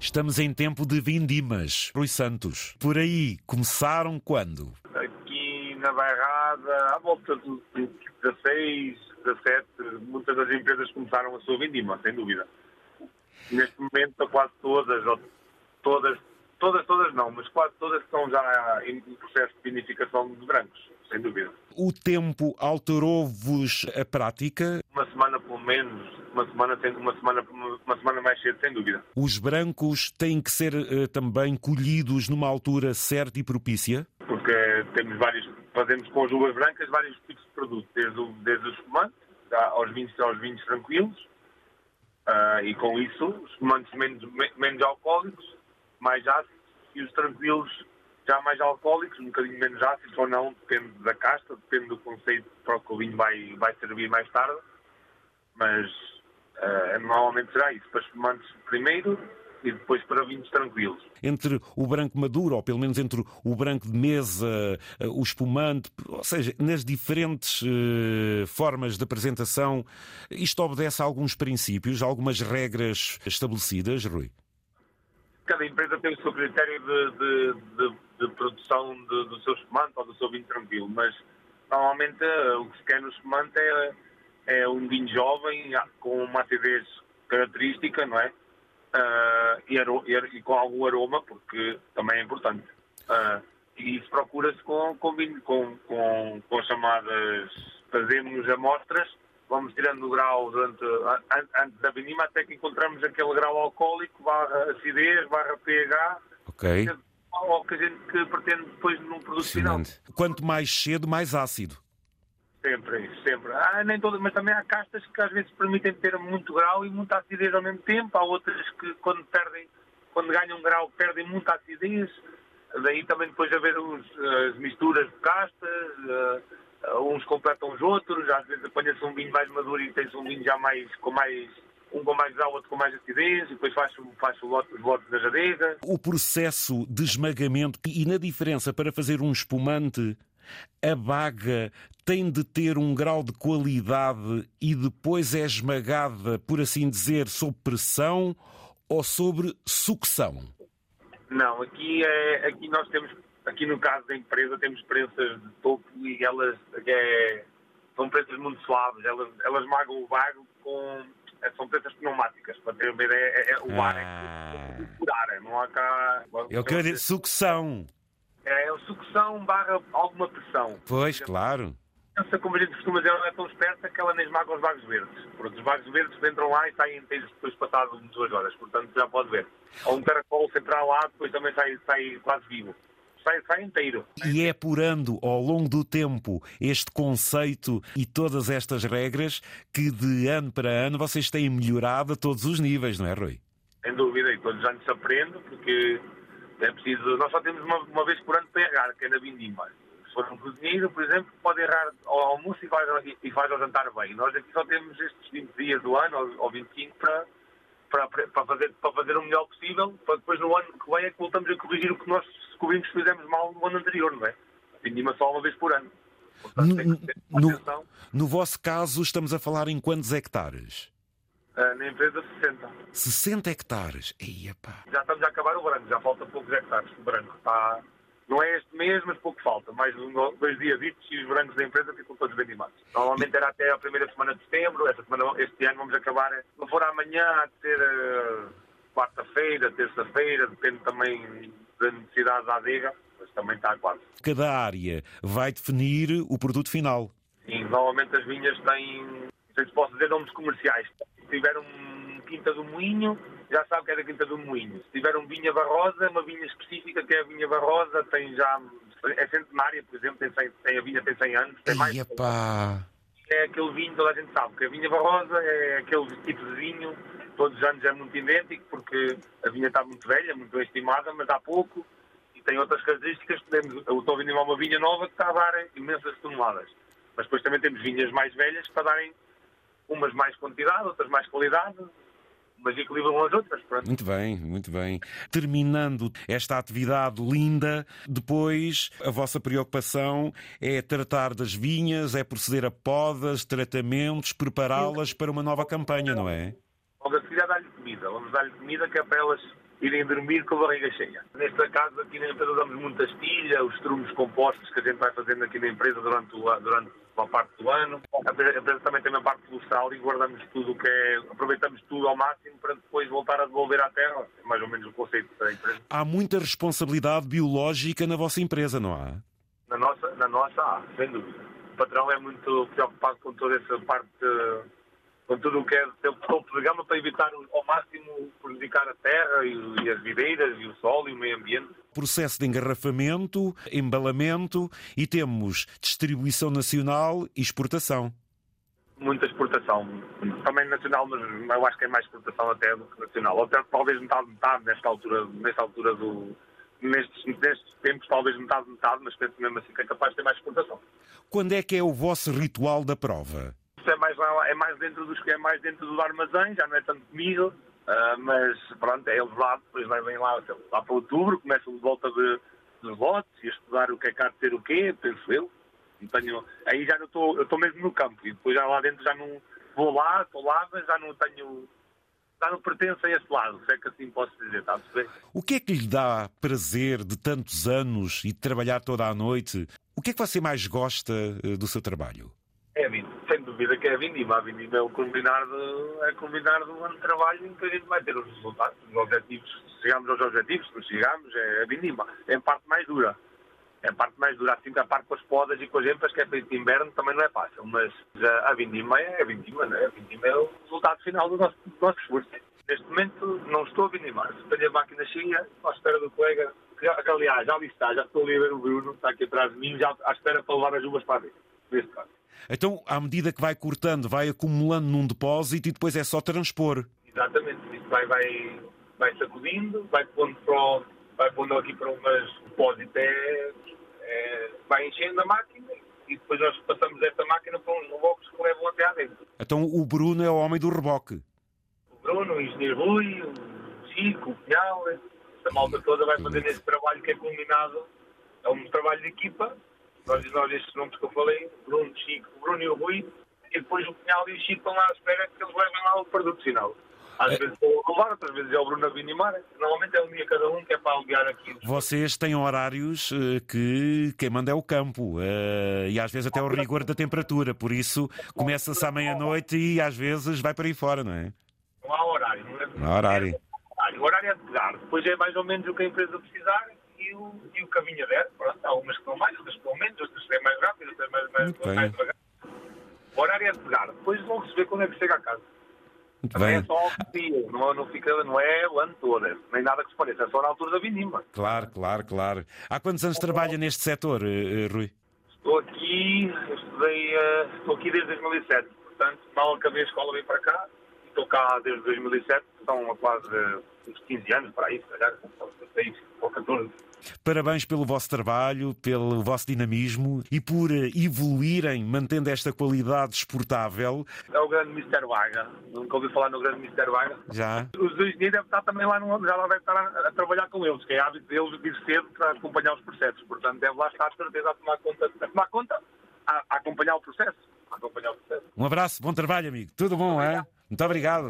Estamos em tempo de vindimas, Rui Santos. Por aí, começaram quando? Aqui na Bairrada, à volta do 16, 17, muitas das empresas começaram a sua vindima, sem dúvida. Neste momento, quase todas, todas, todas, todas não, mas quase todas estão já em processo de vinificação de brancos, sem dúvida. O tempo alterou-vos a prática? Uma semana pelo menos, uma semana, uma semana, uma semana mais cedo, sem dúvida. Os brancos têm que ser uh, também colhidos numa altura certa e propícia? Porque temos vários, fazemos com as uvas brancas vários tipos de produtos, desde o, desde o espumante aos vinhos, aos vinhos tranquilos, uh, e com isso os espumantes menos, menos alcoólicos, mais ácidos, e os tranquilos já mais alcoólicos, um bocadinho menos ácidos ou não, depende da casta, depende do conceito para o que o vinho vai, vai servir mais tarde, mas Uh, normalmente será isso, para espumantes primeiro e depois para vinhos tranquilos. Entre o branco maduro, ou pelo menos entre o branco de mesa, uh, o espumante, ou seja, nas diferentes uh, formas de apresentação, isto obedece a alguns princípios, a algumas regras estabelecidas, Rui? Cada empresa tem o seu critério de, de, de, de produção do seu espumante ou do seu vinho tranquilo, mas normalmente o que se quer no espumante é é um vinho jovem, com uma acidez característica, não é? Uh, e, e, com algum aroma, porque também é importante. Uh, e isso procura-se com, com, com, com, com chamadas. Fazemos amostras, vamos tirando o grau durante, antes da vinima até que encontramos aquele grau alcoólico, barra acidez, barra pH. Ok. Ou que a gente que pretende depois num produto final. Quanto mais cedo, mais ácido. Sempre, isso, sempre. Ah, nem todas, mas também há castas que às vezes permitem ter muito grau e muita acidez ao mesmo tempo. Há outras que quando perdem, quando ganham grau, perdem muita acidez. Daí também depois haver os, as misturas de castas, uh, uns completam os outros, às vezes apanha-se um vinho mais maduro e tem-se um vinho já mais com mais um com mais grau, outro com mais acidez, e depois faz, faz o lote, os lotes da jadega. O processo de esmagamento e na diferença para fazer um espumante a baga tem de ter um grau de qualidade e depois é esmagada, por assim dizer, sob pressão ou sobre sucção? Não, aqui, é, aqui nós temos, aqui no caso da empresa, temos prensas de topo e elas é, são prensas muito suaves, elas, elas magam o bago com. É, são prensas pneumáticas, para ter uma ideia, é, é, o ar é ah. por ar, não há cá. Eu quero dizer, sucção é a sucção barra alguma pressão. Pois, claro. Essa, como a gente costuma dizer, ela é tão esperta que ela nem esmaga os vagos verdes. Pronto, os vagos verdes entram lá e saem inteiros depois passado duas horas, portanto já pode ver. Ou um caracol central lá, depois também sai, sai quase vivo. Sai, sai inteiro. E é apurando ao longo do tempo este conceito e todas estas regras que de ano para ano vocês têm melhorado a todos os níveis, não é, Rui? Sem dúvida, e todos os anos se aprende, porque é preciso, nós só temos uma, uma vez por ano para errar, que é na vindima. Se for um cozinheiro, por exemplo, pode errar ao almoço e faz, e faz ao jantar bem. Nós aqui só temos estes 20 dias do ano, ou, ou 25, para, para, para, fazer, para fazer o melhor possível, para depois no ano que vem é que voltamos a corrigir o que nós descobrimos que fizemos mal no ano anterior, não é? Vindima só uma vez por ano. Portanto, no, no, no vosso caso, estamos a falar em quantos hectares? Uh, na empresa, 60. 60 hectares? Eia, pá. Já estamos a acabar o branco, já falta poucos hectares. O branco está. Não é este mês, mas pouco falta. Mais dois dias e os brancos da empresa ficam todos vendimados. Normalmente era até a primeira semana de setembro. Esta semana, este ano vamos acabar. Se não for amanhã, há de ser uh, quarta-feira, terça-feira, depende também da necessidade da adega, mas também está quase. Cada área vai definir o produto final. Sim, normalmente as vinhas têm, não sei se posso dizer nomes comerciais se tiver um Quinta do Moinho, já sabe que é da Quinta do Moinho. Se tiver um Vinha Barrosa, uma vinha específica que é a Vinha Barrosa, tem já. É centenária, por exemplo, tem, 100, tem a vinha tem 100 anos. Tem mais. Epá. É aquele vinho, toda a gente sabe que a Vinha Barrosa é aquele tipo de vinho, todos os anos é muito idêntico, porque a vinha está muito velha, muito bem estimada, mas há pouco e tem outras características. Podemos, eu estou a vender uma vinha nova que está a dar imensas toneladas. Mas depois também temos vinhas mais velhas para darem umas mais quantidade, outras mais qualidade, mas equilibram as outras. Pronto. Muito bem, muito bem. Terminando esta atividade linda, depois a vossa preocupação é tratar das vinhas, é proceder a podas, tratamentos, prepará-las para uma nova campanha, não é? Logo a dar-lhe comida. Vamos dar-lhe comida que é para elas irem dormir com a barriga cheia. Nesta casa, aqui na empresa, damos muita estilha, os trumos compostos que a gente vai fazendo aqui na empresa durante, o, durante uma parte do ano. A empresa também tem uma parte florestal e guardamos tudo o que é, aproveitamos tudo ao máximo para depois voltar a devolver à terra. É mais ou menos o conceito da empresa. Há muita responsabilidade biológica na vossa empresa, não há? Na nossa, na nossa há, sem dúvida. O patrão é muito preocupado com toda essa parte com tudo o que é topo de gama para evitar ao máximo prejudicar a terra e, as videiras e o solo e o meio ambiente. Processo de engarrafamento, embalamento e temos distribuição nacional e exportação. Muita exportação, também nacional, mas eu acho que é mais exportação até do que nacional. Ou até talvez metade, metade nesta altura, nesta altura do, nestes, nestes tempos, talvez metade, metade, mas penso mesmo assim que é capaz de ter mais exportação. Quando é que é o vosso ritual da prova? É mais, é mais dentro dos é mais dentro do armazém, já não é tanto comigo, uh, mas pronto, é lá, depois vêm lá, lá para outubro, começam de volta de, dos lotes e a estudar o que é que há de ter o quê, penso eu. tenho, aí já não estou, eu estou mesmo no campo e depois já lá dentro já não vou lá, estou lá, mas já não tenho já não pertence a esse lado, se é que assim posso dizer, está? O que é que lhe dá prazer de tantos anos e de trabalhar toda a noite? O que é que você mais gosta eh, do seu trabalho? É a vida, sem dúvida que é a vindima. A vindima é o culminar de, é culminar de um ano de trabalho em que a gente vai ter os resultados, os objetivos. Chegamos aos objetivos, se chegamos, é a vindima. É a parte mais dura. É a parte mais dura, assim que a parte com as podas e com as empas, que é feito de inverno, também não é fácil. Mas a, vindima é a vindima, né? A vindima é o resultado final do nosso, do nosso esforço. Neste momento não estou a vindimar. Tenho a máquina cheia, à espera do colega, que, aliás já ali está, já estou ali a ver o Bruno, está aqui atrás de mim, já à espera para levar as uvas para vida, neste caso. Então, à medida que vai cortando, vai acumulando num depósito e depois é só transpor. Exatamente. Isso vai, vai, vai sacudindo, vai pondo, para, vai pondo aqui para umas depósitos, é, é, vai enchendo a máquina e depois nós passamos esta máquina para uns reboques que levam até à dentro. Então o Bruno é o homem do reboque? O Bruno, o engenheiro Rui, o Chico, o Pinhal, essa malta toda vai fazer esse trabalho que é combinado. É um trabalho de equipa nós, nós estes nomes que eu falei, Bruno, Chico, Bruno e o Rui, e depois o Pinhal e o Chico estão lá à espera que eles levem lá o produto final. Às é. vezes vou levar, outras vezes é o Bruno a vir animar. Normalmente é um dia cada um que é para aliviar aqui. Vocês têm horários uh, que quem manda é o campo uh, e às vezes até o rigor da temperatura, por isso começa-se à meia-noite e às vezes vai para aí fora, não é? Não há horário, não é? Não há horário. O horário é de pegar, depois é mais ou menos o que a empresa precisar e o, e o caminho aberto. Pronto, há umas que estão mais, outras que estão menos, outras que é mais rápido, outras mais, mais, mais devagar. O horário é de pegar, depois vão receber quando é que chega a casa. Muito bem. é só dia, não, não, fica, não é o ano todo, nem nada que se pareça, é só na altura da vindima. Claro, claro, claro. Há quantos anos trabalha neste setor, uh, Rui? Estou aqui, estudei, uh, estou aqui desde 2007, portanto, mal acabei a escola, vim para cá, estou cá desde 2007, são quase uns 15 anos para aí, se calhar, 16 ou 14. Parabéns pelo vosso trabalho, pelo vosso dinamismo e por eh, evoluírem, mantendo esta qualidade exportável. É o grande Mr. Vaga. Nunca ouvi falar no grande Mr. Vaga. Já. Os dois dias devem estar também lá, no, já lá deve estar a, a, trabalhar com eles, que é hábito deles vir cedo para acompanhar os processos. Portanto, deve lá estar, de certeza, a tomar conta, a tomar conta, a, a acompanhar o processo. A acompanhar o processo. Um abraço, bom trabalho, amigo. Tudo bom, é? Muito obrigado.